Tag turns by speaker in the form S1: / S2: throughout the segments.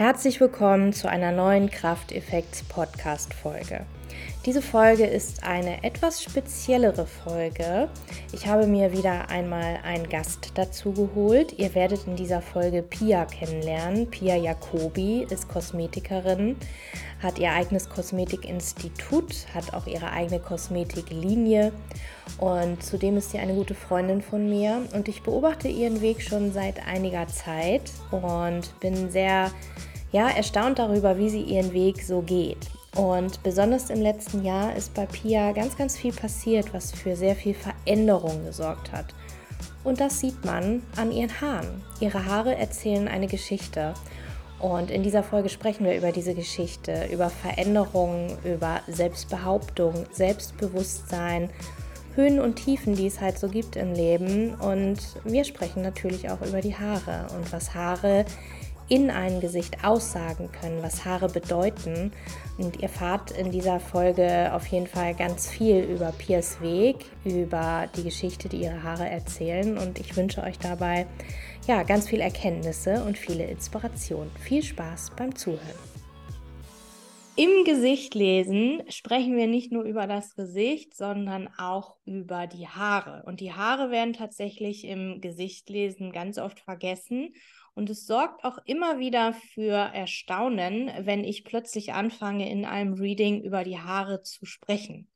S1: Herzlich willkommen zu einer neuen Krafteffekts Podcast Folge. Diese Folge ist eine etwas speziellere Folge. Ich habe mir wieder einmal einen Gast dazu geholt. Ihr werdet in dieser Folge Pia kennenlernen. Pia Jacobi ist Kosmetikerin, hat ihr eigenes Kosmetikinstitut, hat auch ihre eigene Kosmetiklinie und zudem ist sie eine gute Freundin von mir und ich beobachte ihren Weg schon seit einiger Zeit und bin sehr ja, erstaunt darüber, wie sie ihren Weg so geht. Und besonders im letzten Jahr ist bei Pia ganz, ganz viel passiert, was für sehr viel Veränderung gesorgt hat. Und das sieht man an ihren Haaren. Ihre Haare erzählen eine Geschichte. Und in dieser Folge sprechen wir über diese Geschichte, über Veränderungen, über Selbstbehauptung, Selbstbewusstsein, Höhen und Tiefen, die es halt so gibt im Leben. Und wir sprechen natürlich auch über die Haare und was Haare in einem Gesicht aussagen können, was Haare bedeuten. Und ihr fahrt in dieser Folge auf jeden Fall ganz viel über Piers Weg, über die Geschichte, die ihre Haare erzählen. Und ich wünsche euch dabei ja ganz viel Erkenntnisse und viele Inspirationen. Viel Spaß beim Zuhören. Im Gesicht lesen sprechen wir nicht nur über das Gesicht, sondern auch über die Haare. Und die Haare werden tatsächlich im Gesichtlesen ganz oft vergessen. Und es sorgt auch immer wieder für Erstaunen, wenn ich plötzlich anfange, in einem Reading über die Haare zu sprechen.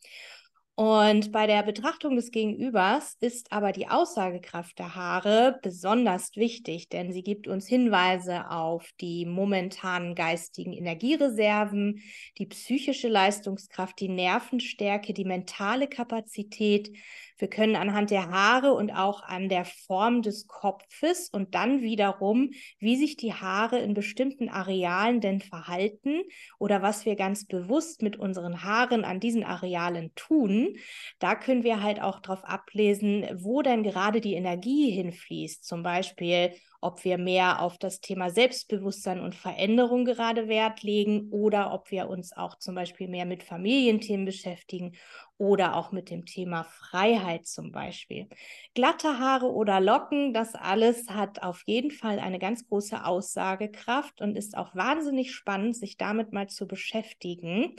S1: Und bei der Betrachtung des Gegenübers ist aber die Aussagekraft der Haare besonders wichtig, denn sie gibt uns Hinweise auf die momentanen geistigen Energiereserven, die psychische Leistungskraft, die Nervenstärke, die mentale Kapazität, wir können anhand der Haare und auch an der Form des Kopfes und dann wiederum, wie sich die Haare in bestimmten Arealen denn verhalten oder was wir ganz bewusst mit unseren Haaren an diesen Arealen tun, da können wir halt auch darauf ablesen, wo denn gerade die Energie hinfließt. Zum Beispiel, ob wir mehr auf das Thema Selbstbewusstsein und Veränderung gerade Wert legen oder ob wir uns auch zum Beispiel mehr mit Familienthemen beschäftigen oder auch mit dem Thema Freiheit zum Beispiel. Glatte Haare oder Locken, das alles hat auf jeden Fall eine ganz große Aussagekraft und ist auch wahnsinnig spannend, sich damit mal zu beschäftigen.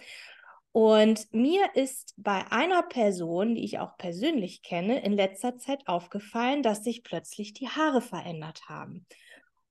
S1: Und mir ist bei einer Person, die ich auch persönlich kenne, in letzter Zeit aufgefallen, dass sich plötzlich die Haare verändert haben.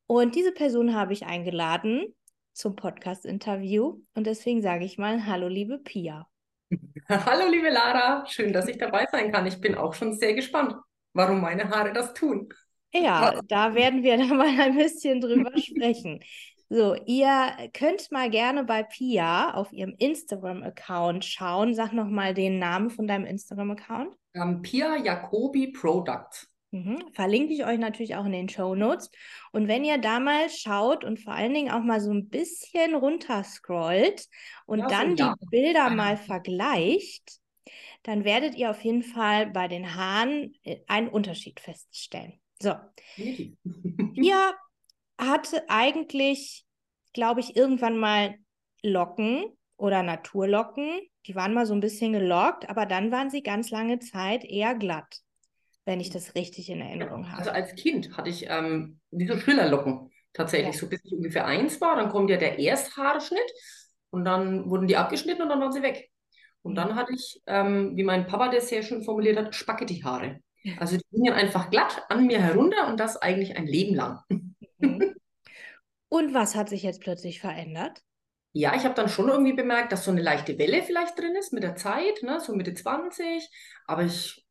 S1: Und diese Person habe ich eingeladen zum Podcast-Interview. Und deswegen sage ich mal, hallo liebe Pia.
S2: Hallo liebe Lara, schön, dass ich dabei sein kann. Ich bin auch schon sehr gespannt, warum meine Haare das tun.
S1: Ja, da werden wir dann mal ein bisschen drüber sprechen. So, ihr könnt mal gerne bei Pia auf ihrem Instagram-Account schauen. Sag nochmal den Namen von deinem Instagram-Account.
S2: Ähm, Pia Jacobi Product.
S1: Mhm. Verlinke ich euch natürlich auch in den Show Notes. Und wenn ihr da mal schaut und vor allen Dingen auch mal so ein bisschen runterscrollt und ja, dann ja. die Bilder mal vergleicht, dann werdet ihr auf jeden Fall bei den Haaren äh, einen Unterschied feststellen. So. Pia hatte eigentlich, glaube ich, irgendwann mal Locken oder Naturlocken. Die waren mal so ein bisschen gelockt, aber dann waren sie ganz lange Zeit eher glatt, wenn ich das richtig in Erinnerung habe.
S2: Also als Kind hatte ich ähm, wie so Schillerlocken tatsächlich, ja. so bis ich ungefähr eins war. Dann kommt ja der Ersthaarschnitt und dann wurden die abgeschnitten und dann waren sie weg. Und mhm. dann hatte ich, ähm, wie mein Papa das sehr schön formuliert hat, Spaghetti-Haare. Also die gingen einfach glatt an mir herunter und das eigentlich ein Leben lang.
S1: Mhm. Und was hat sich jetzt plötzlich verändert?
S2: Ja, ich habe dann schon irgendwie bemerkt, dass so eine leichte Welle vielleicht drin ist mit der Zeit, ne, so Mitte 20. Aber ich,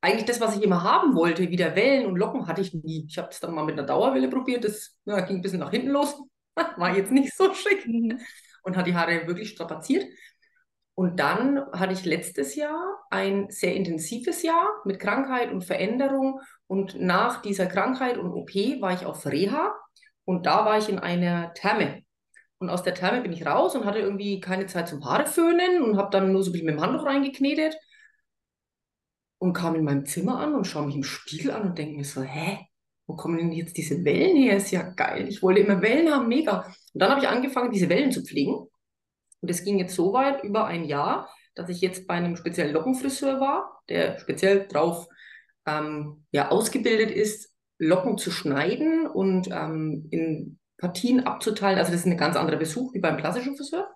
S2: eigentlich das, was ich immer haben wollte, wieder Wellen und Locken, hatte ich nie. Ich habe es dann mal mit einer Dauerwelle probiert, das ja, ging ein bisschen nach hinten los, war jetzt nicht so schick mhm. und hat die Haare wirklich strapaziert. Und dann hatte ich letztes Jahr ein sehr intensives Jahr mit Krankheit und Veränderung. Und nach dieser Krankheit und OP war ich auf Reha und da war ich in einer Therme. Und aus der Therme bin ich raus und hatte irgendwie keine Zeit zum Haare föhnen und habe dann nur so ein bisschen mit dem Handtuch reingeknetet und kam in meinem Zimmer an und schaue mich im Spiegel an und denke mir so, hä, wo kommen denn jetzt diese Wellen her? Ist ja geil. Ich wollte immer Wellen haben, mega. Und dann habe ich angefangen, diese Wellen zu pflegen. Und es ging jetzt so weit über ein Jahr, dass ich jetzt bei einem speziellen Lockenfriseur war, der speziell drauf ähm, ja, ausgebildet ist, Locken zu schneiden und ähm, in Partien abzuteilen. Also das ist ein ganz anderer Besuch wie beim klassischen Friseur.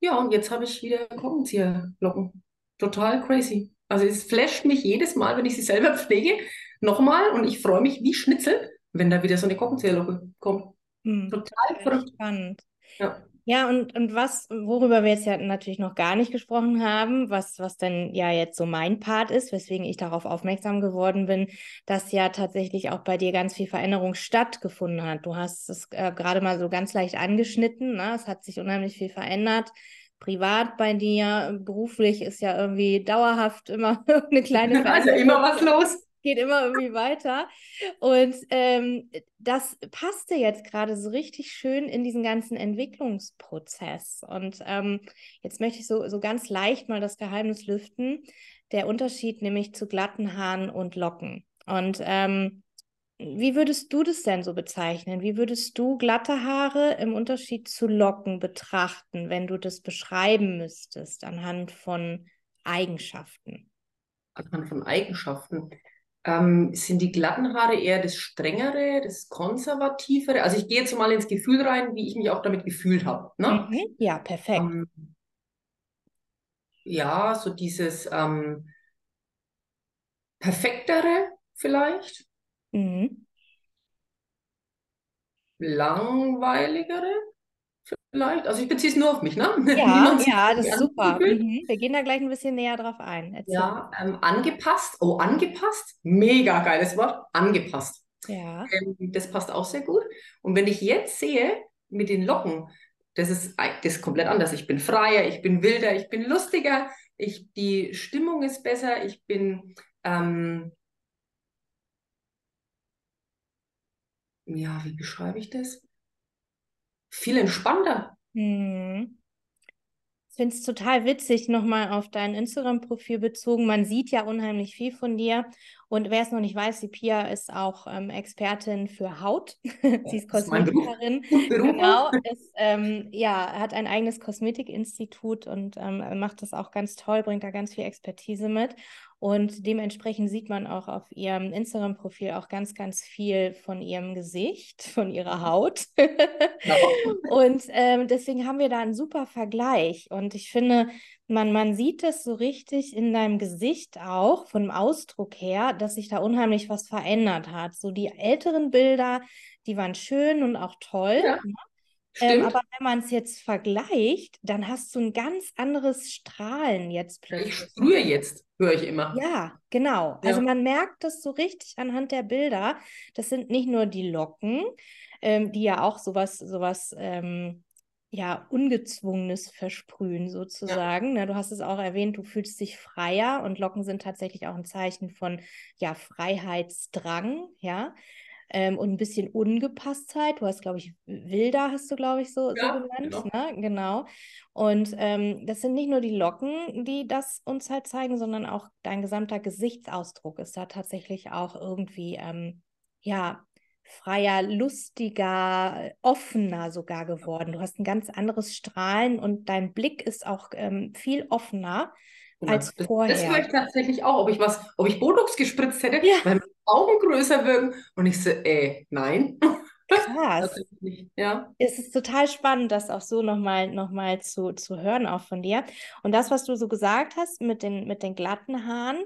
S2: Ja, und jetzt habe ich wieder Korkenzieherlocken. Total crazy. Also es flasht mich jedes Mal, wenn ich sie selber pflege, nochmal und ich freue mich wie Schnitzel, wenn da wieder so eine Korkenzieherlocke kommt.
S1: Hm,
S2: Total verrückt.
S1: Spannend.
S2: Ja.
S1: Ja, und, und was, worüber wir jetzt ja natürlich noch gar nicht gesprochen haben, was, was denn ja jetzt so mein Part ist, weswegen ich darauf aufmerksam geworden bin, dass ja tatsächlich auch bei dir ganz viel Veränderung stattgefunden hat. Du hast es äh, gerade mal so ganz leicht angeschnitten, ne? es hat sich unheimlich viel verändert. Privat bei dir, beruflich ist ja irgendwie dauerhaft immer eine kleine
S2: Veränderung. Also immer was los
S1: geht immer irgendwie weiter. Und ähm, das passte jetzt gerade so richtig schön in diesen ganzen Entwicklungsprozess. Und ähm, jetzt möchte ich so, so ganz leicht mal das Geheimnis lüften. Der Unterschied nämlich zu glatten Haaren und Locken. Und ähm, wie würdest du das denn so bezeichnen? Wie würdest du glatte Haare im Unterschied zu Locken betrachten, wenn du das beschreiben müsstest anhand von Eigenschaften?
S2: Anhand von Eigenschaften. Ähm, sind die glatten Haare eher das Strengere, das Konservativere? Also ich gehe jetzt mal ins Gefühl rein, wie ich mich auch damit gefühlt habe. Ne?
S1: Mhm. Ja, perfekt. Ähm,
S2: ja, so dieses ähm, Perfektere vielleicht. Mhm. Langweiligere vielleicht. Also ich beziehe es nur auf mich, ne?
S1: Ja, ja, das ist super. Mhm. Wir gehen da gleich ein bisschen näher drauf ein.
S2: Erzähl. Ja, ähm, angepasst. Oh, angepasst. Mega geiles Wort. Angepasst.
S1: Ja.
S2: Ähm, das passt auch sehr gut. Und wenn ich jetzt sehe, mit den Locken, das ist, das ist komplett anders. Ich bin freier, ich bin wilder, ich bin lustiger, ich, die Stimmung ist besser, ich bin, ähm, ja, wie beschreibe ich das? Viel entspannter.
S1: Hm. Ich finde es total witzig, nochmal auf dein Instagram-Profil bezogen. Man sieht ja unheimlich viel von dir. Und wer es noch nicht weiß, die Pia ist auch ähm, Expertin für Haut. Sie ist Kosmetikerin. Genau. Ist, ähm, ja, hat ein eigenes Kosmetikinstitut und ähm, macht das auch ganz toll, bringt da ganz viel Expertise mit. Und dementsprechend sieht man auch auf ihrem Instagram-Profil auch ganz, ganz viel von ihrem Gesicht, von ihrer Haut. Und ähm, deswegen haben wir da einen super Vergleich. Und ich finde, man, man sieht es so richtig in deinem Gesicht auch, vom Ausdruck her, dass sich da unheimlich was verändert hat. So die älteren Bilder, die waren schön und auch toll. Ja. Ne? Ähm, aber wenn man es jetzt vergleicht, dann hast du ein ganz anderes Strahlen jetzt
S2: plötzlich. Ich sprühe jetzt, höre ich immer.
S1: Ja, genau. Ja. Also man merkt das so richtig anhand der Bilder. Das sind nicht nur die Locken, ähm, die ja auch sowas, sowas ähm, ja, ungezwungenes Versprühen sozusagen. Ja. Ne, du hast es auch erwähnt, du fühlst dich freier und Locken sind tatsächlich auch ein Zeichen von ja, Freiheitsdrang, ja ähm, und ein bisschen Ungepasstheit. Du hast, glaube ich, wilder hast du, glaube ich, so, ja, so genannt. Genau. Ne? genau. Und ähm, das sind nicht nur die Locken, die das uns halt zeigen, sondern auch dein gesamter Gesichtsausdruck ist da tatsächlich auch irgendwie, ähm, ja, freier, lustiger, offener sogar geworden. Du hast ein ganz anderes Strahlen und dein Blick ist auch ähm, viel offener als
S2: das,
S1: vorher.
S2: Das höre ich tatsächlich auch, ob ich was, ob ich Botox gespritzt hätte, ja. weil meine Augen größer wirken und ich so, äh, nein.
S1: Krass. ja. Es ist total spannend, das auch so nochmal noch mal zu, zu hören, auch von dir. Und das, was du so gesagt hast mit den, mit den glatten Haaren,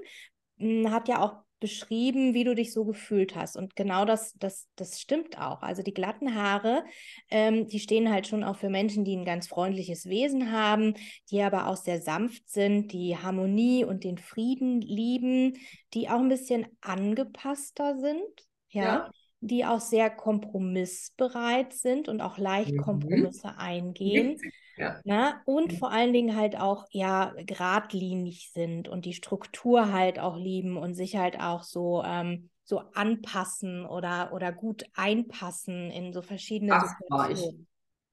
S1: hm, hat ja auch beschrieben, wie du dich so gefühlt hast. Und genau das, das, das stimmt auch. Also die glatten Haare, ähm, die stehen halt schon auch für Menschen, die ein ganz freundliches Wesen haben, die aber auch sehr sanft sind, die Harmonie und den Frieden lieben, die auch ein bisschen angepasster sind. ja. ja die auch sehr kompromissbereit sind und auch leicht mhm. Kompromisse eingehen. Ja. Na? Ne? Und mhm. vor allen Dingen halt auch ja geradlinig sind und die Struktur halt auch lieben und sich halt auch so, ähm, so anpassen oder, oder gut einpassen in so verschiedene
S2: Ach, Situationen.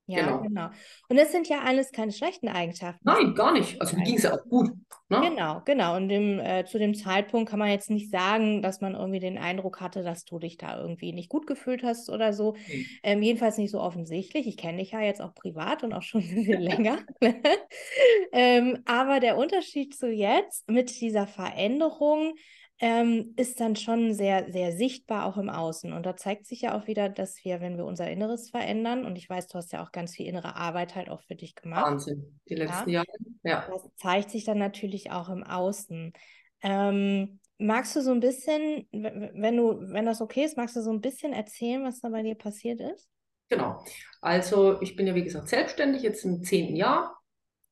S1: Ja, genau. genau. Und das sind ja alles keine schlechten Eigenschaften.
S2: Nein, gar nicht. Also ging es ja auch gut.
S1: Ne? Genau, genau. Und dem, äh, zu dem Zeitpunkt kann man jetzt nicht sagen, dass man irgendwie den Eindruck hatte, dass du dich da irgendwie nicht gut gefühlt hast oder so. Mhm. Ähm, jedenfalls nicht so offensichtlich. Ich kenne dich ja jetzt auch privat und auch schon ein bisschen länger. ähm, aber der Unterschied zu jetzt mit dieser Veränderung, ähm, ist dann schon sehr, sehr sichtbar auch im Außen. Und da zeigt sich ja auch wieder, dass wir, wenn wir unser Inneres verändern, und ich weiß, du hast ja auch ganz viel innere Arbeit halt auch für dich gemacht.
S2: Wahnsinn, die letzten ja? Jahre. Ja.
S1: Das zeigt sich dann natürlich auch im Außen. Ähm, magst du so ein bisschen, wenn du, wenn das okay ist, magst du so ein bisschen erzählen, was da bei dir passiert ist?
S2: Genau. Also ich bin ja wie gesagt selbstständig jetzt im zehnten Jahr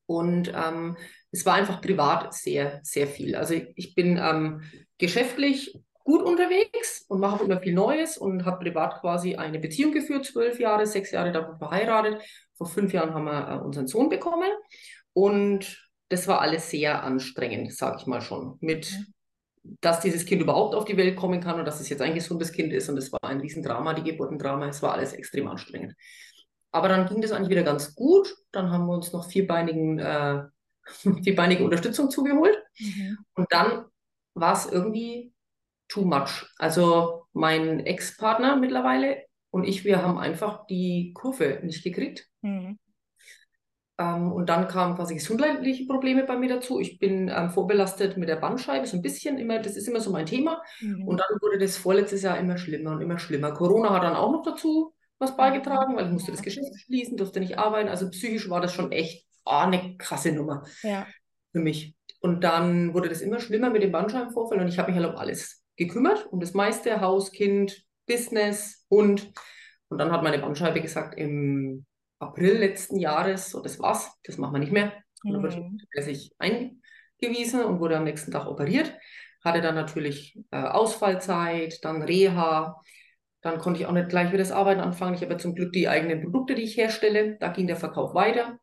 S2: und ähm, es war einfach privat sehr, sehr viel. Also ich, bin ähm, geschäftlich gut unterwegs und mache immer viel Neues und habe privat quasi eine Beziehung geführt, zwölf Jahre, sechs Jahre davon verheiratet. Vor fünf Jahren haben wir äh, unseren Sohn bekommen und das war alles sehr anstrengend, sage ich mal schon, mit mhm. dass dieses Kind überhaupt auf die Welt kommen kann und dass es jetzt ein gesundes Kind ist und es war ein Riesendrama, die Geburtendrama, es war alles extrem anstrengend. Aber dann ging das eigentlich wieder ganz gut. Dann haben wir uns noch vierbeinigen, äh, vierbeinige Unterstützung zugeholt. Mhm. Und dann war es irgendwie too much. Also mein Ex-Partner mittlerweile und ich, wir haben einfach die Kurve nicht gekriegt. Mhm. Ähm, und dann kamen quasi gesundheitliche Probleme bei mir dazu. Ich bin ähm, vorbelastet mit der Bandscheibe, so ein bisschen immer, das ist immer so mein Thema. Mhm. Und dann wurde das vorletztes Jahr immer schlimmer und immer schlimmer. Corona hat dann auch noch dazu was beigetragen, weil ich musste das Geschäft schließen, durfte nicht arbeiten. Also psychisch war das schon echt oh, eine krasse Nummer ja. für mich. Und dann wurde das immer schlimmer mit dem Bandscheibenvorfall und ich habe mich halt um alles gekümmert, um das meiste, Haus, Kind, Business, Hund. Und dann hat meine Bandscheibe gesagt, im April letzten Jahres, so das war's, das machen wir nicht mehr. Und dann wurde mhm. ich eingewiesen und wurde am nächsten Tag operiert. Hatte dann natürlich äh, Ausfallzeit, dann Reha, dann konnte ich auch nicht gleich wieder das Arbeiten anfangen. Ich habe ja zum Glück die eigenen Produkte, die ich herstelle. Da ging der Verkauf weiter.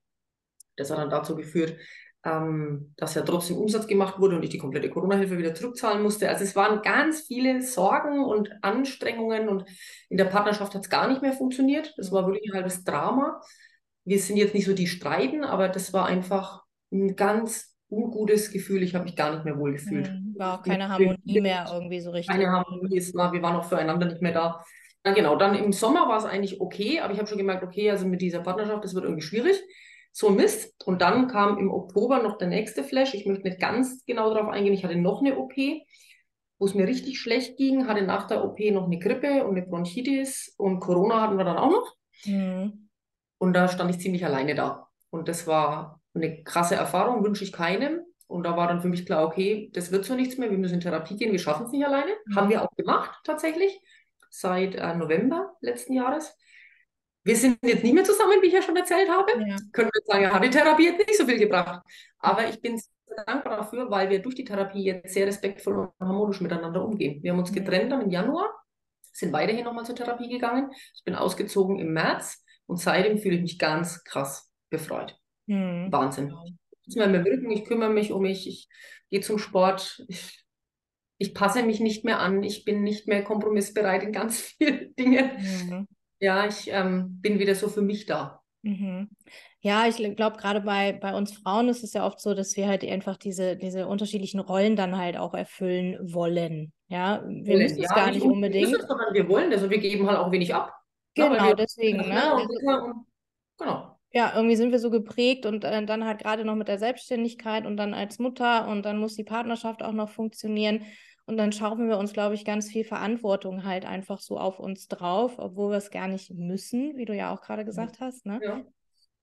S2: Das hat dann dazu geführt, ähm, dass ja trotzdem Umsatz gemacht wurde und ich die komplette Corona-Hilfe wieder zurückzahlen musste. Also es waren ganz viele Sorgen und Anstrengungen und in der Partnerschaft hat es gar nicht mehr funktioniert. Das war wirklich ein halbes Drama. Wir sind jetzt nicht so die Streiten, aber das war einfach ein ganz ungutes Gefühl. Ich habe mich gar nicht mehr wohl gefühlt.
S1: Mhm. War auch keine Harmonie mehr irgendwie so richtig.
S2: Keine Harmonie, es war, wir waren auch füreinander nicht mehr da. Ja, genau, dann im Sommer war es eigentlich okay, aber ich habe schon gemerkt, okay, also mit dieser Partnerschaft, das wird irgendwie schwierig. So Mist. Und dann kam im Oktober noch der nächste Flash. Ich möchte nicht ganz genau darauf eingehen. Ich hatte noch eine OP, wo es mir richtig schlecht ging, hatte nach der OP noch eine Grippe und eine Bronchitis und Corona hatten wir dann auch noch. Mhm. Und da stand ich ziemlich alleine da. Und das war eine krasse Erfahrung, wünsche ich keinem. Und da war dann für mich klar, okay, das wird so nichts mehr, wir müssen in Therapie gehen, wir schaffen es nicht alleine. Mhm. Haben wir auch gemacht, tatsächlich, seit äh, November letzten Jahres. Wir sind jetzt nicht mehr zusammen, wie ich ja schon erzählt habe. Ja. Können wir sagen, ja, die Therapie hat nicht so viel gebracht. Aber ich bin sehr dankbar dafür, weil wir durch die Therapie jetzt sehr respektvoll und harmonisch miteinander umgehen. Wir haben uns getrennt dann im Januar, sind weiterhin nochmal zur Therapie gegangen. Ich bin ausgezogen im März und seitdem fühle ich mich ganz krass befreut. Mhm. Wahnsinn. Ich im Rücken, ich kümmere mich um mich, ich gehe zum Sport, ich, ich, passe mich nicht mehr an, ich bin nicht mehr kompromissbereit in ganz vielen Dingen. Mhm. Ja, ich ähm, bin wieder so für mich da.
S1: Mhm. Ja, ich glaube, gerade bei, bei uns Frauen ist es ja oft so, dass wir halt einfach diese, diese unterschiedlichen Rollen dann halt auch erfüllen wollen. Ja, wir müssen es ja, gar nicht unbedingt. Es,
S2: sondern wir wollen und wir geben halt auch wenig ab.
S1: Genau, ja, deswegen. Ne? Und, genau ja, irgendwie sind wir so geprägt und äh, dann halt gerade noch mit der Selbstständigkeit und dann als Mutter und dann muss die Partnerschaft auch noch funktionieren. Und dann schaufeln wir uns, glaube ich, ganz viel Verantwortung halt einfach so auf uns drauf, obwohl wir es gar nicht müssen, wie du ja auch gerade gesagt hast. Ne? Ja.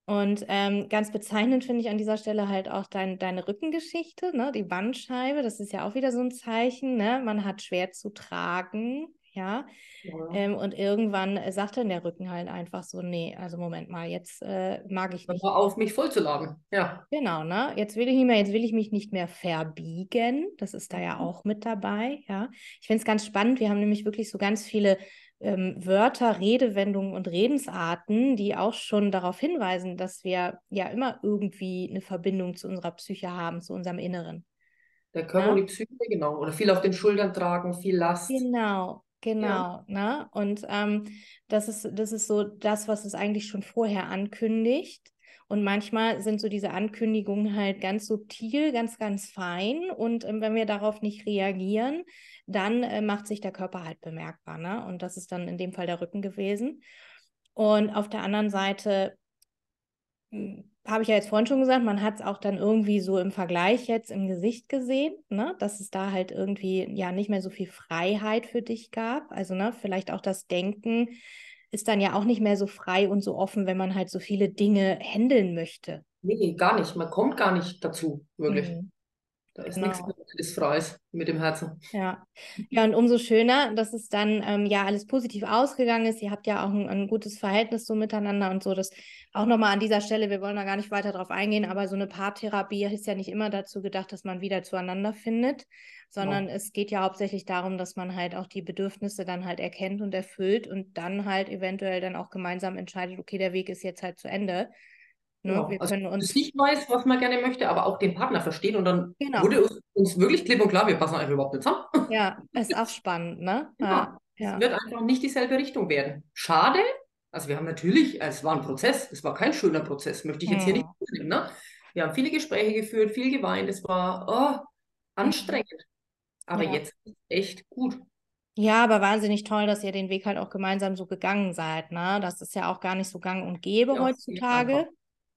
S1: Und ähm, ganz bezeichnend finde ich an dieser Stelle halt auch dein, deine Rückengeschichte, ne? die Bandscheibe. Das ist ja auch wieder so ein Zeichen. Ne? Man hat schwer zu tragen. Ja. ja. Ähm, und irgendwann äh, sagt dann der Rücken halt einfach so, nee, also Moment mal, jetzt äh, mag ich nicht.
S2: Hör auf, mich vollzuladen. Ja.
S1: Genau, ne? Jetzt will ich nicht mehr, jetzt will ich mich nicht mehr verbiegen. Das ist da ja mhm. auch mit dabei, ja. Ich finde es ganz spannend. Wir haben nämlich wirklich so ganz viele ähm, Wörter, Redewendungen und Redensarten, die auch schon darauf hinweisen, dass wir ja immer irgendwie eine Verbindung zu unserer Psyche haben, zu unserem Inneren.
S2: Der Körper ja? und die Psyche, genau. Oder viel auf den Schultern tragen, viel Last.
S1: Genau, Genau, ja. ne? Und ähm, das ist, das ist so das, was es eigentlich schon vorher ankündigt. Und manchmal sind so diese Ankündigungen halt ganz subtil, ganz, ganz fein. Und ähm, wenn wir darauf nicht reagieren, dann äh, macht sich der Körper halt bemerkbar. Ne? Und das ist dann in dem Fall der Rücken gewesen. Und auf der anderen Seite habe ich ja jetzt vorhin schon gesagt, man hat es auch dann irgendwie so im Vergleich jetzt im Gesicht gesehen, ne? dass es da halt irgendwie ja nicht mehr so viel Freiheit für dich gab. Also ne, vielleicht auch das Denken ist dann ja auch nicht mehr so frei und so offen, wenn man halt so viele Dinge handeln möchte.
S2: Nee, gar nicht. Man kommt gar nicht dazu, wirklich. Mhm. Da ist genau. nichts ist Freies mit dem Herzen.
S1: Ja. ja, und umso schöner, dass es dann ähm, ja alles positiv ausgegangen ist. Ihr habt ja auch ein, ein, gutes Verhältnis so miteinander und so. Das auch nochmal an dieser Stelle, wir wollen da gar nicht weiter drauf eingehen, aber so eine Paartherapie ist ja nicht immer dazu gedacht, dass man wieder zueinander findet, sondern ja. es geht ja hauptsächlich darum, dass man halt auch die Bedürfnisse dann halt erkennt und erfüllt und dann halt eventuell dann auch gemeinsam entscheidet, okay, der Weg ist jetzt halt zu Ende.
S2: Ne? Genau. Wir also können uns nicht weiß, was man gerne möchte, aber auch den Partner verstehen und dann genau. wurde uns, uns, wirklich klipp und klar, wir passen einfach überhaupt nicht zusammen.
S1: Ja, ist auch spannend, ne?
S2: Ja, ja. Es wird einfach nicht dieselbe Richtung werden. Schade, also wir haben natürlich, es war ein Prozess, es war kein schöner Prozess, möchte ich jetzt hier nicht nehmen, ne? Wir haben viele Gespräche geführt, viel geweint, es war oh, anstrengend. Aber ja. jetzt ist es echt gut.
S1: Ja, aber wahnsinnig toll, dass ihr den Weg halt auch gemeinsam so gegangen seid. Ne? Das ist ja auch gar nicht so gang und gäbe ja, heutzutage.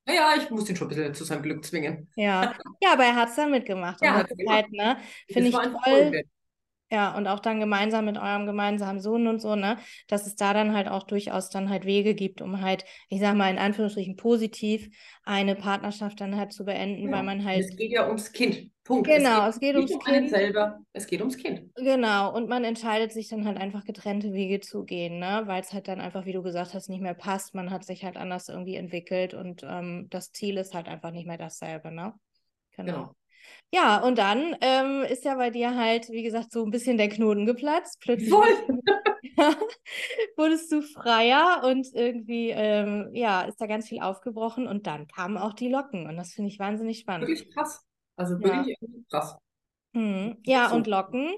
S2: Naja, ich muss ihn schon ein bisschen zu seinem Glück zwingen.
S1: Ja, ja aber er hat es dann mitgemacht. Ja, hat halt, ne? Finde ich toll. Ja, und auch dann gemeinsam mit eurem gemeinsamen Sohn und so, ne, dass es da dann halt auch durchaus dann halt Wege gibt, um halt, ich sag mal, in Anführungsstrichen positiv eine Partnerschaft dann halt zu beenden, ja. weil man halt.
S2: Es geht ja ums Kind. Punkt.
S1: Genau, es geht, es geht ums
S2: um Kind. selber, es geht ums Kind.
S1: Genau, und man entscheidet sich dann halt einfach getrennte Wege zu gehen, ne, weil es halt dann einfach, wie du gesagt hast, nicht mehr passt. Man hat sich halt anders irgendwie entwickelt und ähm, das Ziel ist halt einfach nicht mehr dasselbe, ne?
S2: Genau. genau.
S1: Ja, und dann ähm, ist ja bei dir halt, wie gesagt, so ein bisschen der Knoten geplatzt. Plötzlich
S2: Voll.
S1: ja, wurdest du freier und irgendwie, ähm, ja, ist da ganz viel aufgebrochen und dann kamen auch die Locken und das finde ich wahnsinnig spannend.
S2: Wirklich krass. Also wirklich ja. krass.
S1: Hm. Ja, so. und Locken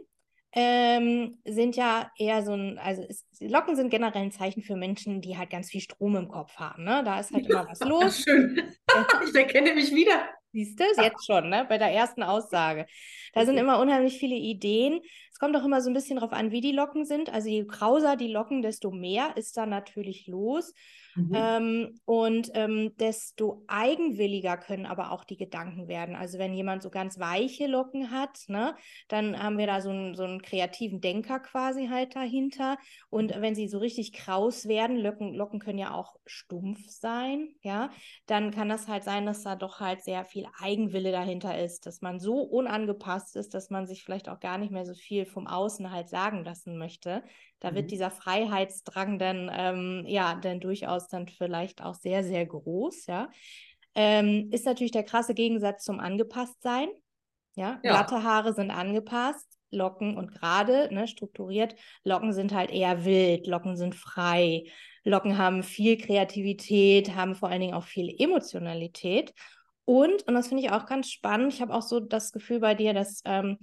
S1: ähm, sind ja eher so ein, also ist, Locken sind generell ein Zeichen für Menschen, die halt ganz viel Strom im Kopf haben. Ne? Da ist halt immer was los.
S2: Schön. ich erkenne mich wieder.
S1: Siehst du, jetzt schon, ne? Bei der ersten Aussage. Da sind immer unheimlich viele Ideen. Es kommt auch immer so ein bisschen darauf an, wie die Locken sind. Also je grauser die Locken, desto mehr ist da natürlich los. Mhm. Ähm, und ähm, desto eigenwilliger können aber auch die Gedanken werden. Also wenn jemand so ganz weiche Locken hat, ne, dann haben wir da so einen, so einen kreativen Denker quasi halt dahinter. Und wenn sie so richtig kraus werden, Locken, Locken können ja auch stumpf sein, ja, dann kann das halt sein, dass da doch halt sehr viel Eigenwille dahinter ist, dass man so unangepasst ist, dass man sich vielleicht auch gar nicht mehr so viel vom Außen halt sagen lassen möchte. Da mhm. wird dieser Freiheitsdrang dann, ähm, ja, dann durchaus dann vielleicht auch sehr, sehr groß, ja. Ähm, ist natürlich der krasse Gegensatz zum Angepasstsein. Ja? ja, glatte Haare sind angepasst, Locken und gerade, ne, strukturiert. Locken sind halt eher wild, Locken sind frei. Locken haben viel Kreativität, haben vor allen Dingen auch viel Emotionalität. Und, und das finde ich auch ganz spannend, ich habe auch so das Gefühl bei dir, dass ähm,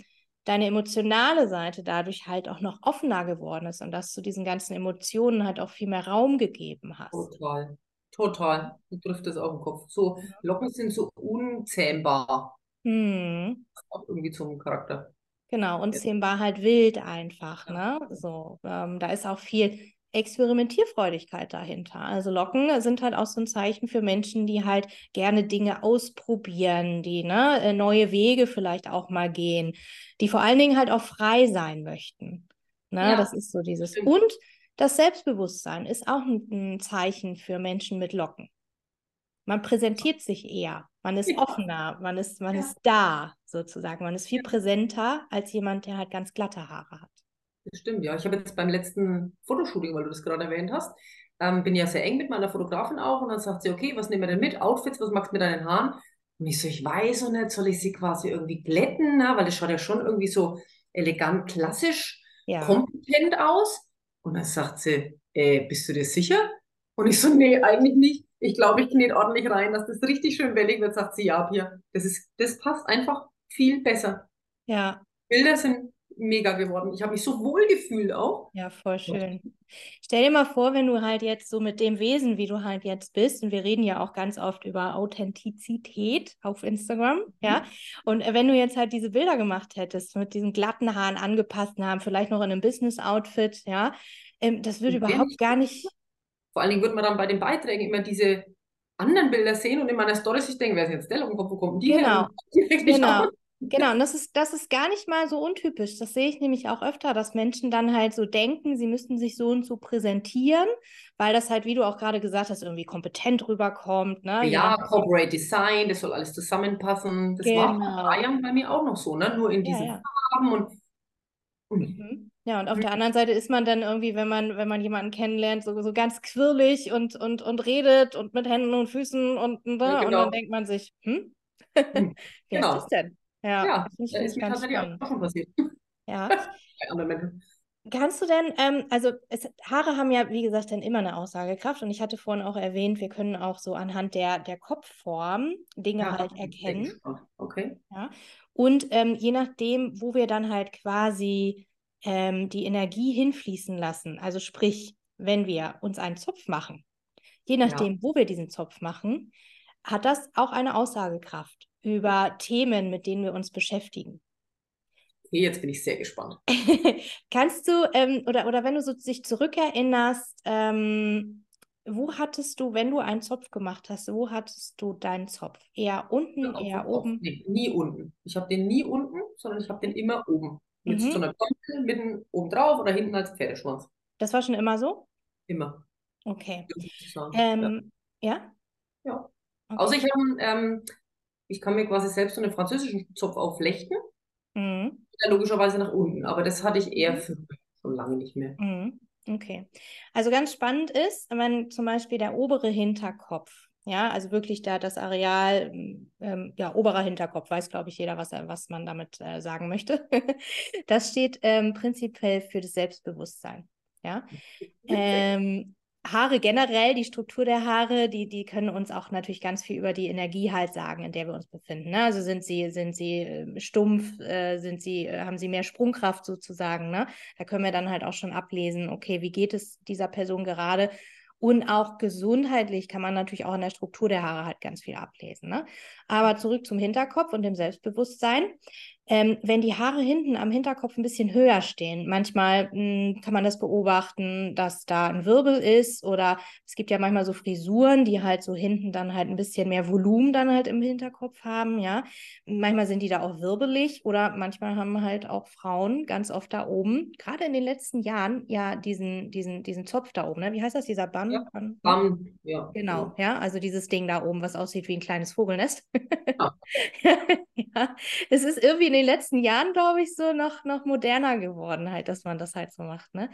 S1: deine emotionale Seite dadurch halt auch noch offener geworden ist und dass du diesen ganzen Emotionen halt auch viel mehr Raum gegeben hast.
S2: Total, total. Du trifft das auf den Kopf. So, Locken sind so unzähmbar.
S1: Hm.
S2: Auch irgendwie zum Charakter.
S1: Genau, unzähmbar halt wild einfach, ne? So, ähm, da ist auch viel Experimentierfreudigkeit dahinter. Also Locken sind halt auch so ein Zeichen für Menschen, die halt gerne Dinge ausprobieren, die ne, äh, neue Wege vielleicht auch mal gehen, die vor allen Dingen halt auch frei sein möchten. Ne? Ja, das ist so dieses. Und das Selbstbewusstsein ist auch ein, ein, Zeichen für Menschen mit Locken. Man präsentiert sich eher, man ist offener, man ist, man ja. ist da sozusagen, man ist viel präsenter als jemand, der halt ganz glatte Haare hat.
S2: Das stimmt, ja. Ich habe jetzt beim letzten Fotoshooting, weil du das gerade erwähnt hast, ähm, bin ja sehr eng mit meiner Fotografin auch und dann sagt sie, okay, was nehmen wir denn mit? Outfits, was machst du mit deinen Haaren? Und ich so, ich weiß noch nicht, soll ich sie quasi irgendwie glätten, na? weil das schaut ja schon irgendwie so elegant, klassisch, ja. kompetent aus. Und dann sagt sie, äh, bist du dir sicher? Und ich so, nee, eigentlich nicht. Ich glaube, ich knete ordentlich rein, dass das richtig schön wellig wird, sagt sie, ja, Pia. Das, ist, das passt einfach viel besser.
S1: Ja.
S2: Bilder sind mega geworden. Ich habe mich so wohl gefühlt auch.
S1: Ja, voll schön. Stell dir mal vor, wenn du halt jetzt so mit dem Wesen, wie du halt jetzt bist, und wir reden ja auch ganz oft über Authentizität auf Instagram, mhm. ja, und wenn du jetzt halt diese Bilder gemacht hättest, mit diesen glatten Haaren, angepassten Haaren, vielleicht noch in einem Business-Outfit, ja, ähm, das würde überhaupt gar nicht.
S2: Vor allen Dingen würde man dann bei den Beiträgen immer diese anderen Bilder sehen und in meiner Story sich denken, wer ist jetzt der wo kommt die
S1: Genau.
S2: her?
S1: Genau. Genau, und das ist, das ist gar nicht mal so untypisch. Das sehe ich nämlich auch öfter, dass Menschen dann halt so denken, sie müssten sich so und so präsentieren, weil das halt, wie du auch gerade gesagt hast, irgendwie kompetent rüberkommt. Ne?
S2: Ja,
S1: nach-
S2: Corporate Design, das soll alles zusammenpassen. Das war vor
S1: Genau.
S2: drei Jahren bei mir auch noch so, ne? Nur in
S1: Ja,
S2: diesen
S1: ja.
S2: Farben und, und
S1: Mhm. Ja, und auf der anderen Seite ist man dann irgendwie, wenn man, wenn man jemanden kennenlernt, so, so ganz quirlig und, und, und redet und mit Händen und Füßen und, ne?
S2: Ja,
S1: und
S2: genau.
S1: dann denkt man sich, hm?
S2: Hm,
S1: Wer
S2: genau.
S1: ist das denn? Ja,
S2: ja,
S1: das
S2: ist mir tatsächlich
S1: spannend.
S2: auch schon passiert.
S1: Ja.
S2: Bei anderen Menschen.
S1: Kannst du denn, ähm, also es, Haare haben ja, wie gesagt, dann immer eine Aussagekraft und ich hatte vorhin auch erwähnt, wir können auch so anhand der, der Kopfform Dinge
S2: Ja,
S1: halt erkennen.
S2: Okay.
S1: Ja? Und ähm, je nachdem, wo wir dann halt quasi ähm, die Energie hinfließen lassen, also sprich, wenn wir uns einen Zopf machen, je nachdem, wo wir diesen Zopf machen, hat das auch eine Aussagekraft über Themen, mit denen wir uns beschäftigen.
S2: Okay, jetzt bin ich sehr gespannt.
S1: Kannst du, ähm, oder, oder wenn du so sich zurückerinnerst, ähm, wo hattest du, wenn du einen Zopf gemacht hast, wo hattest du deinen Zopf? Eher unten,
S2: Auf
S1: eher
S2: dem Kopf.
S1: oben?
S2: Nee, nie unten. Ich habe den nie unten, sondern ich habe den immer oben. Mit
S1: Mhm.
S2: so einer Gondel mitten oben drauf oder hinten als Pferdeschwanz.
S1: Das war schon immer so?
S2: Immer.
S1: Okay. Ähm, ja?
S2: Ja.
S1: Okay.
S2: Außer ich habe, ähm, ich kann mir quasi selbst so einen französischen Zopf auflechten,
S1: Mhm.
S2: der logischerweise nach unten. Aber das hatte ich eher
S1: Mhm.
S2: für schon lange nicht mehr.
S1: Mhm. Okay. Also ganz spannend ist, wenn zum Beispiel der obere Hinterkopf, ja, also wirklich da das Areal, ähm, ja, oberer Hinterkopf, weiß, glaube ich, jeder, was, was man damit äh, sagen möchte. Das steht ähm, prinzipiell für das Selbstbewusstsein. Ja. Ähm, Haare generell, die Struktur der Haare, die, die können uns auch natürlich ganz viel über die Energie halt sagen, in der wir uns befinden. Ne? Also sind sie, sind sie äh, stumpf, äh, sind sie, äh, haben sie mehr Sprungkraft sozusagen, ne? Da können wir dann halt auch schon ablesen, okay, wie geht es dieser Person gerade? Und auch gesundheitlich kann man natürlich auch in der Struktur der Haare halt ganz viel ablesen. Ne? Aber zurück zum Hinterkopf und dem Selbstbewusstsein. Ähm, wenn die Haare hinten am Hinterkopf ein bisschen höher stehen, manchmal mh, kann man das beobachten, dass da ein Wirbel ist oder es gibt ja manchmal so Frisuren, die halt so hinten dann halt ein bisschen mehr Volumen dann halt im Hinterkopf haben, ja. Manchmal sind die da auch wirbelig oder manchmal haben halt auch Frauen ganz oft da oben, gerade in den letzten Jahren, ja, diesen, diesen, diesen Zopf da oben, ne? Wie heißt das, dieser Bann?
S2: Ja,
S1: Bann-
S2: ja.
S1: Genau, ja, also dieses Ding da oben, was aussieht wie ein kleines Vogelnest.
S2: Ja.
S1: ja, es ist irgendwie in den letzten Jahren, glaube ich, so noch, noch moderner geworden, halt, dass man das halt so macht, ne?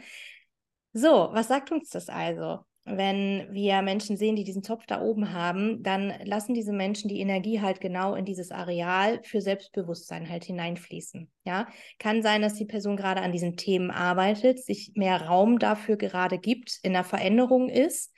S1: So, was sagt uns das also? Wenn wir Menschen sehen, die diesen Zopf da oben haben, dann lassen diese Menschen die Energie halt genau in dieses Areal für Selbstbewusstsein halt hineinfließen. Ja, kann sein, dass die Person gerade an diesen Themen arbeitet, sich mehr Raum dafür gerade gibt, in der Veränderung ist.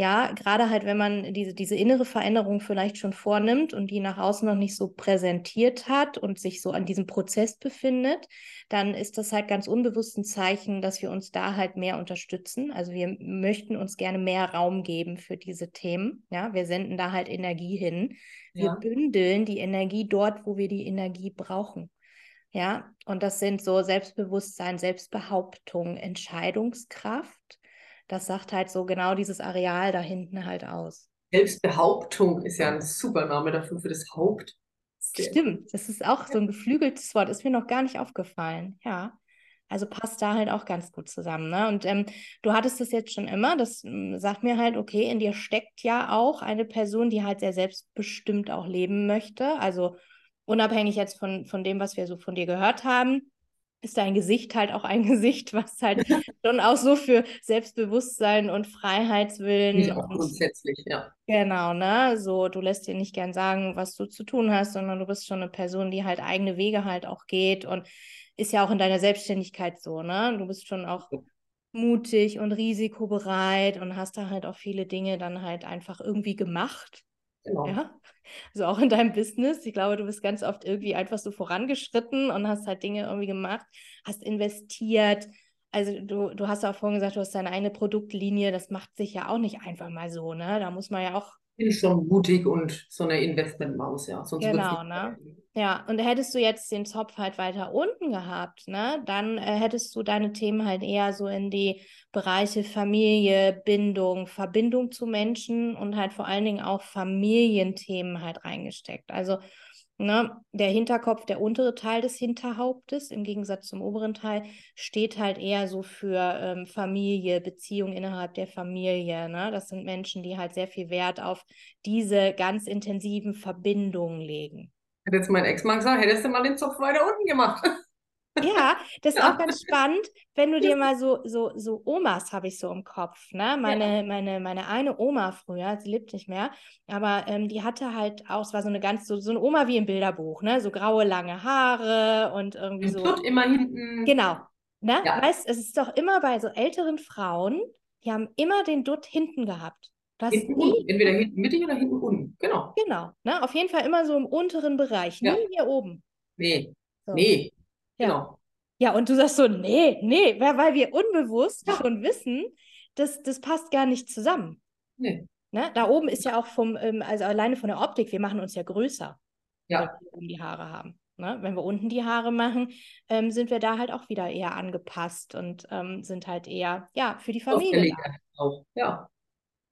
S1: Ja, gerade halt, wenn man diese, diese innere Veränderung vielleicht schon vornimmt und die nach außen noch nicht so präsentiert hat und sich so an diesem Prozess befindet, dann ist das halt ganz unbewusst ein Zeichen, dass wir uns da halt mehr unterstützen. Also wir möchten uns gerne mehr Raum geben für diese Themen. Ja, wir senden da halt Energie hin. Wir
S2: Ja.
S1: bündeln die Energie dort, wo wir die Energie brauchen. Ja, und das sind so Selbstbewusstsein, Selbstbehauptung, Entscheidungskraft. Das sagt halt so genau dieses Areal da hinten halt aus.
S2: Selbstbehauptung ist ja ein super Name dafür, für das Haupt.
S1: Stimmt, das ist auch so ein geflügeltes Wort, ist mir noch gar nicht aufgefallen. Ja, also passt da halt auch ganz gut zusammen. Ne? Und ähm, du hattest das jetzt schon immer, das ähm, sagt mir halt, okay, in dir steckt ja auch eine Person, die halt sehr selbstbestimmt auch leben möchte. Also unabhängig jetzt von, von dem, was wir so von dir gehört haben, ist dein Gesicht halt auch ein Gesicht, was halt schon auch so für Selbstbewusstsein und Freiheitswillen
S2: Nicht auch
S1: und
S2: grundsätzlich, ja.
S1: Genau, ne? So, du lässt dir nicht gern sagen, was du zu tun hast, sondern du bist schon eine Person, die halt eigene Wege halt auch geht und ist ja auch in deiner Selbstständigkeit so, ne? Du bist schon auch mutig und risikobereit und hast da halt auch viele Dinge dann halt einfach irgendwie gemacht.
S2: Genau.
S1: Ja, also auch in deinem Business. Ich glaube, du bist ganz oft irgendwie einfach so vorangeschritten und hast halt Dinge irgendwie gemacht, hast investiert, also du, du hast auch vorhin gesagt, du hast deine eigene Produktlinie, das macht sich ja auch nicht einfach mal so, ne? Da muss man ja auch
S2: bin schon mutig und so eine Investmentmaus, ja. Sonst
S1: Genau, ne? Ja, und hättest du jetzt den Zopf halt weiter unten gehabt, ne, dann äh, hättest du deine Themen halt eher so in die Bereiche Familie, Bindung, Verbindung zu Menschen und halt vor allen Dingen auch Familienthemen halt reingesteckt. Also, ne, der Hinterkopf, der untere Teil des Hinterhauptes, im Gegensatz zum oberen Teil, steht halt eher so für ähm, Familie, Beziehung innerhalb der Familie, ne? Das sind Menschen, die halt sehr viel Wert auf diese ganz intensiven Verbindungen legen.
S2: Hätte jetzt mein Ex-Mann gesagt, hättest du mal den Zopf weiter unten gemacht.
S1: Ja, das ist
S2: Ja.
S1: auch ganz spannend, wenn du dir mal so, so, so Omas habe ich so im Kopf, ne? Meine, meine, meine eine Oma früher, sie lebt nicht mehr, aber ähm, die hatte halt auch, es war so eine ganz, so, so eine Oma wie im Bilderbuch, ne? So graue, lange Haare und irgendwie so.
S2: Dutt immer hinten.
S1: Genau. Ne?
S2: Ja.
S1: Weißt, es ist doch immer bei so älteren Frauen, die haben immer den Dutt hinten gehabt. Du hast
S2: Hinten
S1: nie,
S2: unten. Entweder hinten mittig oder hinten unten. Genau.
S1: genau, ne? Auf jeden Fall immer so im unteren Bereich, nie
S2: Ja.
S1: hier oben.
S2: Nee.
S1: So.
S2: Nee.
S1: Ja.
S2: Genau.
S1: Ja, und du sagst so, nee, nee, weil, wir unbewusst
S2: Ja.
S1: schon wissen, das, das passt gar nicht zusammen.
S2: Nee.
S1: Ne? Da oben ist ja auch vom, ähm, also alleine von der Optik, wir machen uns ja größer, wenn
S2: Ja.
S1: wir oben die Haare haben. Ne? Wenn wir unten die Haare machen, ähm, sind wir da halt auch wieder eher angepasst und ähm, sind halt eher, ja, für die Familie
S2: auch. Ja.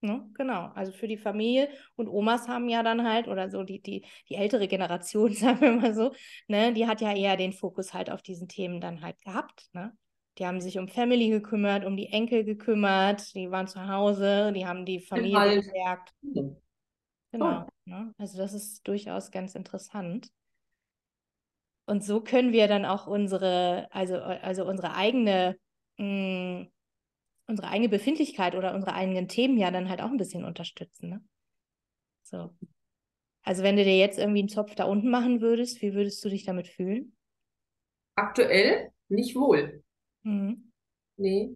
S1: Ne? Genau, also für die Familie und Omas haben ja dann halt, oder so die, die, die ältere Generation, sagen wir mal so, ne, die hat ja eher den Fokus halt auf diesen Themen dann halt gehabt. Ne? Die haben sich um Family gekümmert, um die Enkel gekümmert, die waren zu Hause, die haben die Familie gestärkt.
S2: Hm.
S1: Genau. Ne? Also das ist durchaus ganz interessant. Und so können wir dann auch unsere, also, also unsere eigene, mh, unsere eigene Befindlichkeit oder unsere eigenen Themen ja dann halt auch ein bisschen unterstützen. Ne? So. Also wenn du dir jetzt irgendwie einen Zopf da unten machen würdest, wie würdest du dich damit fühlen?
S2: Aktuell nicht wohl.
S1: Mhm.
S2: Nee.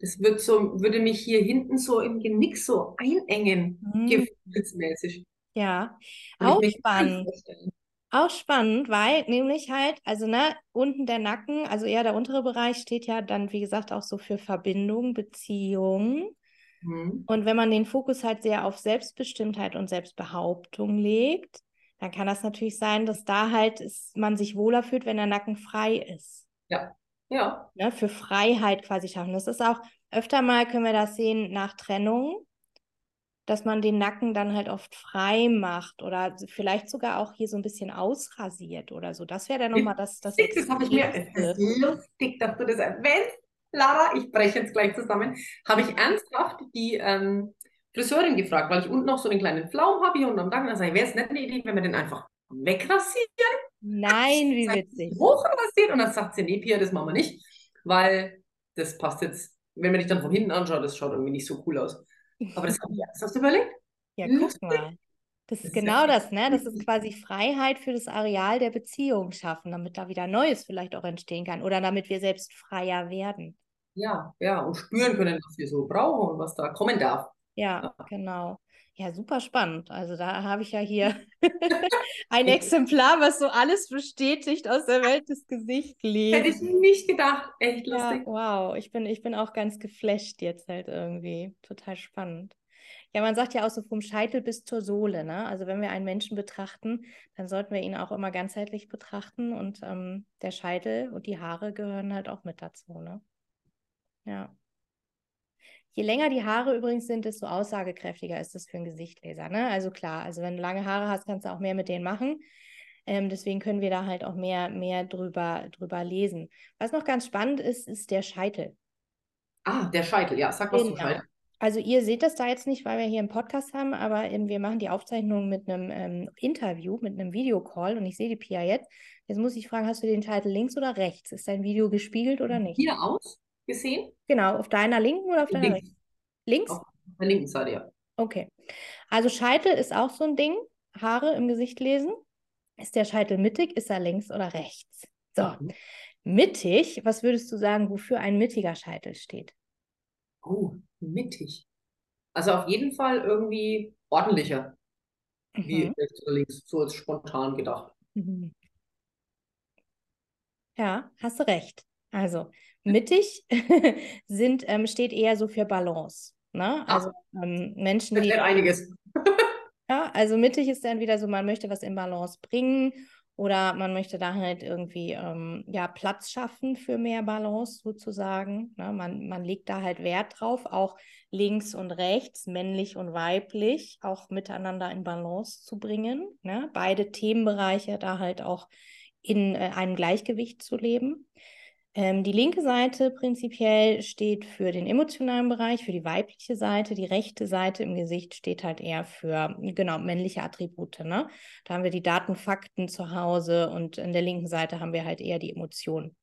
S2: Das wird so, würde mich hier hinten so im Genick so einengen,
S1: Mhm.
S2: gefühlsmäßig.
S1: Ja, auch spannend. Auch spannend, weil nämlich halt, also ne, unten der Nacken, also eher der untere Bereich steht ja dann, wie gesagt, auch so für Verbindung, Beziehung.
S2: Hm.
S1: Und wenn man den Fokus halt sehr auf Selbstbestimmtheit und Selbstbehauptung legt, dann kann das natürlich sein, dass da halt ist, man sich wohler fühlt, wenn der Nacken frei ist.
S2: Ja. Ja.
S1: Ne? Für Freiheit quasi schaffen. Das ist auch öfter mal, können wir das sehen, nach Trennung, dass man den Nacken dann halt oft frei macht oder vielleicht sogar auch hier so ein bisschen ausrasiert oder so. Das wäre dann nochmal das, das
S2: Lustig, das habe ich mir, es ist lustig, dass du das erwähnst, Lara, ich breche jetzt gleich zusammen, habe ich ernsthaft die ähm, Friseurin gefragt, weil ich unten noch so einen kleinen Pflaum habe hier unten am Nacken, da sage ich, wäre es nicht eine Idee, wenn wir den einfach wegrasieren,
S1: Nein, wie witzig.
S2: hochrasiert und dann sagt sie, nee, Pia, das machen wir nicht, weil das passt jetzt, wenn man dich dann von hinten anschaut, das schaut irgendwie nicht so cool aus. Aber das habe ich ernsthaft überlegt.
S1: Ja,
S2: Lustig.
S1: guck mal. Das ist genau
S2: ja
S1: das, ne? Das ist quasi Freiheit für das Areal der Beziehung schaffen, damit da wieder Neues vielleicht auch entstehen kann oder damit wir selbst freier werden.
S2: Ja, ja, und spüren können, was wir so brauchen und was da kommen darf.
S1: Ja, genau. Ja, super spannend. Also da habe ich ja hier ein Exemplar, was so alles bestätigt aus der Welt des
S2: Hätte
S1: Gesichtlesens.
S2: ich nicht gedacht. Echt
S1: Ja,
S2: lustig.
S1: wow. Ich bin, ich bin auch ganz geflasht jetzt halt irgendwie. Total spannend. Ja, man sagt ja auch so vom Scheitel bis zur Sohle, ne? Also wenn wir einen Menschen betrachten, dann sollten wir ihn auch immer ganzheitlich betrachten und ähm, der Scheitel und die Haare gehören halt auch mit dazu, ne? Ja. Je länger die Haare übrigens sind, desto aussagekräftiger ist das für einen Gesichtleser, ne? Also klar, also wenn du lange Haare hast, kannst du auch mehr mit denen machen. Ähm, deswegen können wir da halt auch mehr, mehr drüber, drüber lesen. Was noch ganz spannend ist, ist der Scheitel.
S2: Ah, der Scheitel. Ja, sag was zum
S1: Genau.
S2: Scheitel.
S1: Also ihr seht das da jetzt nicht, weil wir hier einen Podcast haben, aber ähm, wir machen die Aufzeichnung mit einem ähm, Interview, mit einem Videocall und ich sehe die Pia jetzt. Jetzt muss ich fragen, hast du den Scheitel links oder rechts? Ist dein Video gespiegelt oder nicht?
S2: Hier aus gesehen?
S1: Genau, auf deiner linken oder auf deiner
S2: Links.
S1: rechten? Links?
S2: Auf der linken Seite, ja.
S1: Okay. Also Scheitel ist auch so ein Ding. Haare im Gesicht lesen. Ist der Scheitel mittig? Ist er links oder rechts? So,
S2: Mhm.
S1: mittig, was würdest du sagen, wofür ein mittiger Scheitel steht?
S2: Oh, mittig. Also auf jeden Fall irgendwie ordentlicher, wie
S1: Mhm.
S2: rechts oder links, so als spontan gedacht.
S1: Mhm. Ja, hast du recht. Also, Mittig sind, ähm, steht eher so für Balance. Ne? Also ähm, Menschen,
S2: das
S1: die.
S2: einiges.
S1: ja, also mittig ist dann wieder so, man möchte was in Balance bringen oder man möchte da halt irgendwie ähm, ja, Platz schaffen für mehr Balance sozusagen. Ne? Man, man legt da halt Wert drauf, auch links und rechts, männlich und weiblich, auch miteinander in Balance zu bringen. Ne? Beide Themenbereiche da halt auch in äh, einem Gleichgewicht zu leben. Ähm, die linke Seite prinzipiell steht für den emotionalen Bereich, für die weibliche Seite. Die rechte Seite im Gesicht steht halt eher für, genau, männliche Attribute. Ne? Da haben wir die Daten, Fakten zu Hause und in der linken Seite haben wir halt eher die Emotionen.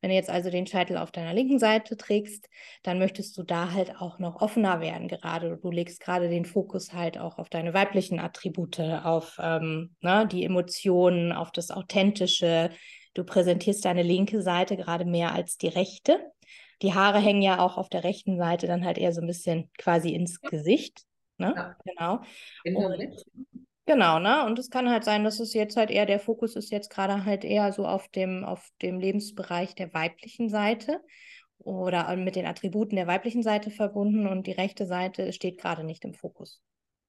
S1: Wenn du jetzt also den Scheitel auf deiner linken Seite trägst, dann möchtest du da halt auch noch offener werden gerade. Du legst gerade den Fokus halt auch auf deine weiblichen Attribute, auf ähm, ne, die Emotionen, auf das Authentische, Du präsentierst deine linke Seite gerade mehr als die rechte. Die Haare hängen ja auch auf der rechten Seite dann halt eher so ein bisschen quasi ins Gesicht. Ne? Ja. Genau. Und, genau, ne? Und es kann halt sein, dass es jetzt halt eher, der Fokus ist jetzt gerade halt eher so auf dem, auf dem Lebensbereich der weiblichen Seite oder mit den Attributen der weiblichen Seite verbunden und die rechte Seite steht gerade nicht im Fokus.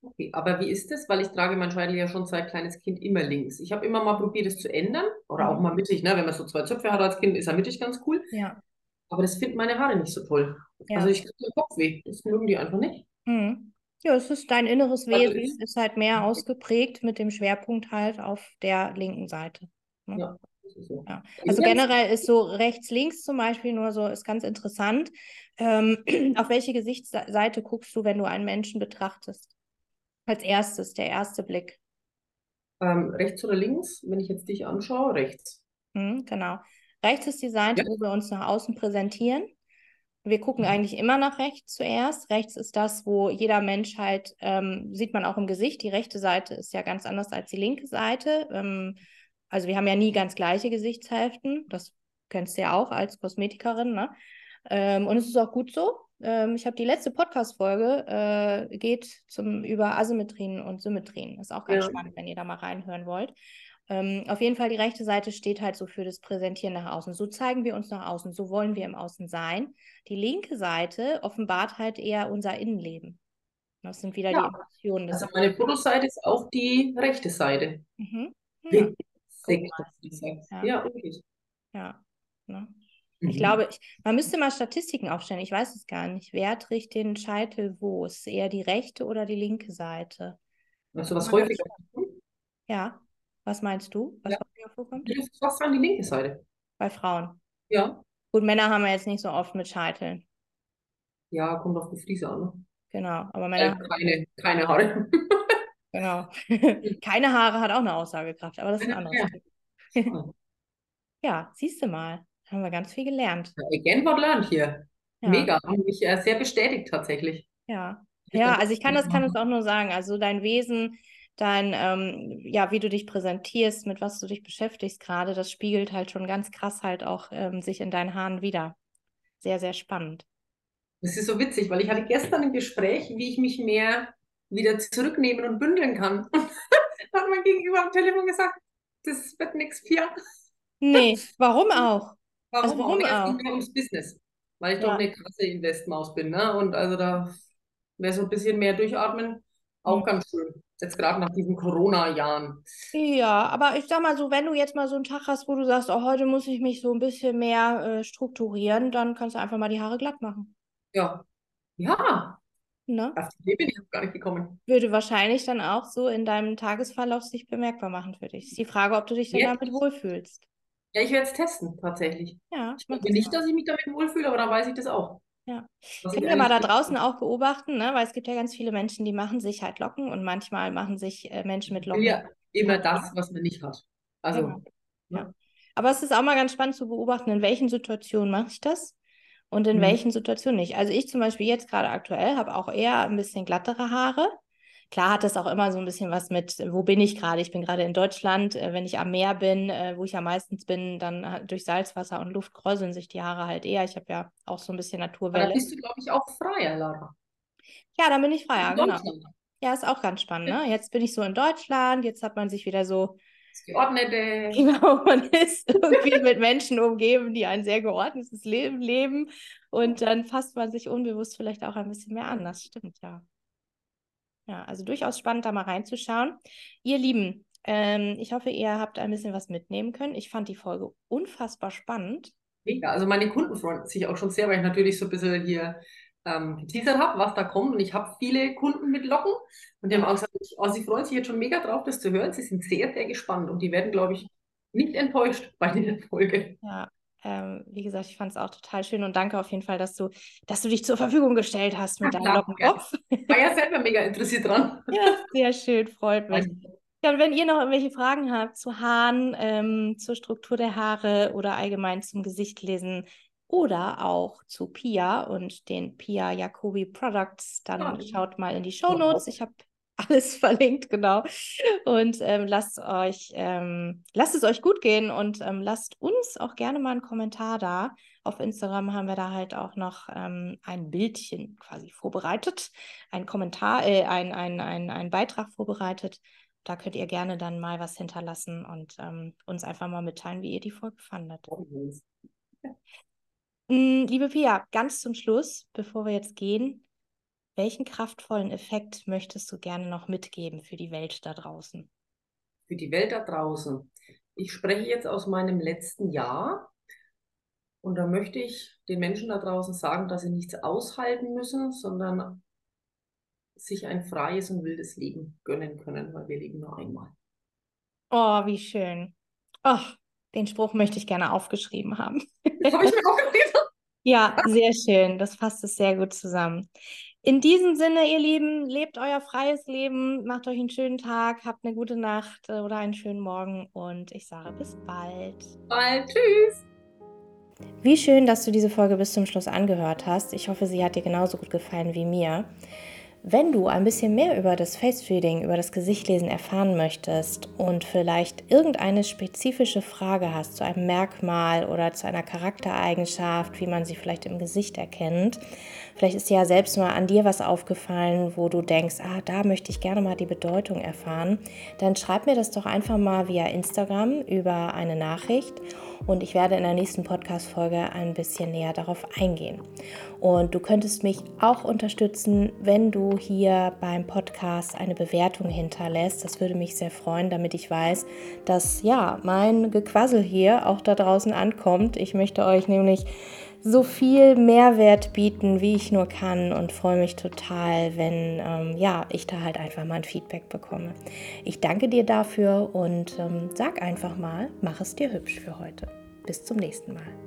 S2: Okay, aber wie ist das? Weil ich trage mein Scheitel ja schon seit kleines Kind immer links. Ich habe immer mal probiert, es zu ändern. Oder auch mhm. mal mittig, ne? Wenn man so zwei Zöpfe hat als Kind, ist er mittig ganz cool.
S1: Ja.
S2: Aber das finden meine Haare nicht so toll. Ja. Also ich kriege den Kopf weh. Das mögen die einfach nicht.
S1: Mhm. Ja, es ist dein inneres also Wesen, also ist halt mehr ausgeprägt mit dem Schwerpunkt halt auf der linken Seite. Ne? Ja. So. Ja. Also generell ist so rechts, links zum Beispiel nur so, ist ganz interessant. Ähm, auf welche Gesichtsseite guckst du, wenn du einen Menschen betrachtest? Als erstes, der erste Blick.
S2: Ähm, rechts oder links, wenn ich jetzt dich anschaue? Rechts.
S1: Mhm, genau. Rechts ist die Seite, ja. wo wir uns nach außen präsentieren. Wir gucken mhm. eigentlich immer nach rechts zuerst. Rechts ist das, wo jeder Mensch halt, ähm, sieht man auch im Gesicht, die rechte Seite ist ja ganz anders als die linke Seite. Ähm, also wir haben ja nie ganz gleiche Gesichtshälften. Das kennst du ja auch als Kosmetikerin. Ne? Ähm, und es ist auch gut so. Ähm, ich habe die letzte Podcast-Folge, äh, geht zum, über Asymmetrien und Symmetrien. Ist auch ganz ja. spannend, wenn ihr da mal reinhören wollt. Ähm, auf jeden Fall, die rechte Seite steht halt so für das Präsentieren nach außen. So zeigen wir uns nach außen, so wollen wir im Außen sein. Die linke Seite offenbart halt eher unser Innenleben. Das sind wieder ja. die Emotionen.
S2: Also meine Fotoseite ist auch die rechte Seite. Mhm. Ja.
S1: Ja. ja, wirklich. Ja. Ne? Ich mhm. glaube, ich, man müsste mal Statistiken aufstellen. Ich weiß es gar nicht. Wer trägt den Scheitel wo? Ist eher die rechte oder die linke Seite?
S2: Weißt du, was häufiger
S1: Ja. Was meinst du? Was
S2: ja. häufiger vorkommt? Ich fast an die linke Seite.
S1: Bei Frauen?
S2: Ja.
S1: Gut, Männer haben wir jetzt nicht so oft mit Scheiteln.
S2: Ja, kommt auf die Friese an. Ne?
S1: Genau, aber Männer.
S2: Äh, keine, keine Haare.
S1: genau. keine Haare hat auch eine Aussagekraft, aber das ist ein anderes. Ja, ja siehst du mal. Haben wir ganz viel gelernt.
S2: Again what learned hier. Ja. Mega. Haben mich äh, sehr bestätigt tatsächlich.
S1: Ja. Ja, also ich kann das, kann das auch nur sagen. Also dein Wesen, dein, ähm, ja, wie du dich präsentierst, mit was du dich beschäftigst gerade, das spiegelt halt schon ganz krass halt auch ähm, sich in deinen Haaren wieder. Sehr, sehr spannend.
S2: Das ist so witzig, weil ich hatte gestern ein Gespräch, wie ich mich mehr wieder zurücknehmen und bündeln kann. da hat mein Gegenüber am Telefon gesagt, das wird nichts, Pia.
S1: Nee, warum auch?
S2: Warum, also warum auch? Es geht ums Business, weil ich ja. doch eine krasse Investmaus bin. Ne? Und also da wäre so ein bisschen mehr durchatmen auch mhm. ganz schön. Jetzt gerade nach diesen Corona-Jahren.
S1: Ja, aber ich sag mal so, wenn du jetzt mal so einen Tag hast, wo du sagst, oh, heute muss ich mich so ein bisschen mehr äh, strukturieren, dann kannst du einfach mal die Haare glatt machen.
S2: Ja. Ja.
S1: Ne?
S2: Auf die bin ich gar nicht gekommen.
S1: Würde wahrscheinlich dann auch so in deinem Tagesverlauf sich bemerkbar machen für dich. Ist die Frage, ob du dich dann ja. damit wohlfühlst.
S2: Ja, ich werde es testen, tatsächlich.
S1: Ja,
S2: ich glaube nicht, dass ich mich damit wohlfühle, aber dann weiß ich das auch.
S1: Ja. Können wir mal da draußen auch beobachten, ne? weil es gibt ja ganz viele Menschen, die machen sich halt Locken und manchmal machen sich äh, Menschen mit Locken. Ja,
S2: immer das, was man nicht hat. Also. Ja.
S1: Ne? ja. Aber es ist auch mal ganz spannend zu beobachten, in welchen Situationen mache ich das und in mhm. welchen Situationen nicht. Also ich zum Beispiel jetzt gerade aktuell habe auch eher ein bisschen glattere Haare. Klar hat das auch immer so ein bisschen was mit, wo bin ich gerade? Ich bin gerade in Deutschland. Äh, wenn ich am Meer bin, äh, wo ich ja meistens bin, dann durch Salzwasser und Luft kräuseln sich die Haare halt eher. Ich habe ja auch so ein bisschen Naturwelle.
S2: Aber da bist du, glaube ich, auch freier, Lara.
S1: Ja, dann bin ich freier, genau. Ja, ist auch ganz spannend. Ne? Jetzt bin ich so in Deutschland, jetzt hat man sich wieder so
S2: Geordnete.
S1: Genau, man ist irgendwie mit Menschen umgeben, die ein sehr geordnetes Leben leben. Und dann fasst man sich unbewusst vielleicht auch ein bisschen mehr an. Das stimmt, ja. Ja, also durchaus spannend, da mal reinzuschauen. Ihr Lieben, ähm, ich hoffe, ihr habt ein bisschen was mitnehmen können. Ich fand die Folge unfassbar spannend.
S2: Mega. Also meine Kunden freuen sich auch schon sehr, weil ich natürlich so ein bisschen hier ähm, geteasert habe, was da kommt. Und ich habe viele Kunden mit Locken und die haben auch gesagt, also sie freuen sich jetzt schon mega drauf, das zu hören. Sie sind sehr, sehr gespannt und die werden, glaube ich, nicht enttäuscht bei der Folge.
S1: Ja, ähm, wie gesagt, ich fand es auch total schön und danke auf jeden Fall, dass du, dass du dich zur Verfügung gestellt hast mit ja, deinem Lockenkopf.
S2: War ja selber mega interessiert dran.
S1: Ja, sehr schön, freut mich. Ja, und wenn ihr noch irgendwelche Fragen habt zu Haaren, ähm, zur Struktur der Haare oder allgemein zum Gesichtlesen oder auch zu Pia und den Pia Jacobi Products, dann ja. schaut mal in die Show Notes. Ich habe alles verlinkt, genau. Und ähm, lasst euch, ähm, lasst es euch gut gehen und ähm, lasst uns auch gerne mal einen Kommentar da. Auf Instagram haben wir da halt auch noch ähm, ein Bildchen quasi vorbereitet, ein Kommentar, äh, ein, ein, ein, ein Beitrag vorbereitet. Da könnt ihr gerne dann mal was hinterlassen und ähm, uns einfach mal mitteilen, wie ihr die Folge fandet. Mm, liebe Pia, ganz zum Schluss, bevor wir jetzt gehen, welchen kraftvollen Effekt möchtest du gerne noch mitgeben für die Welt da draußen?
S2: Für die Welt da draußen. Ich spreche jetzt aus meinem letzten Jahr und da möchte ich den Menschen da draußen sagen, dass sie nichts aushalten müssen, sondern sich ein freies und wildes Leben gönnen können, weil wir leben nur einmal.
S1: Oh, wie schön. Oh, den Spruch möchte ich gerne aufgeschrieben haben.
S2: Habe ich mir aufgeschrieben?
S1: ja, sehr schön. Das fasst es sehr gut zusammen. In diesem Sinne, ihr Lieben, lebt euer freies Leben, macht euch einen schönen Tag, habt eine gute Nacht äh, oder einen schönen Morgen und ich sage bis bald.
S2: Bald, tschüss.
S1: Wie schön, dass du diese Folge bis zum Schluss angehört hast. Ich hoffe, sie hat dir genauso gut gefallen wie mir. Wenn du ein bisschen mehr über das Face Reading, über das Gesichtlesen erfahren möchtest und vielleicht irgendeine spezifische Frage hast zu einem Merkmal oder zu einer Charaktereigenschaft, wie man sie vielleicht im Gesicht erkennt, vielleicht ist dir ja selbst mal an dir was aufgefallen, wo du denkst, ah, da möchte ich gerne mal die Bedeutung erfahren, dann schreib mir das doch einfach mal via Instagram über eine Nachricht und ich werde in der nächsten Podcast-Folge ein bisschen näher darauf eingehen. Und du könntest mich auch unterstützen, wenn du hier beim Podcast eine Bewertung hinterlässt. Das würde mich sehr freuen, damit ich weiß, dass ja, mein Gequassel hier auch da draußen ankommt. Ich möchte euch nämlich so viel Mehrwert bieten, wie ich nur kann und freue mich total, wenn ähm, ja, ich da halt einfach mal ein Feedback bekomme. Ich danke dir dafür und ähm, sag einfach mal, mach es dir hübsch für heute. Bis zum nächsten Mal.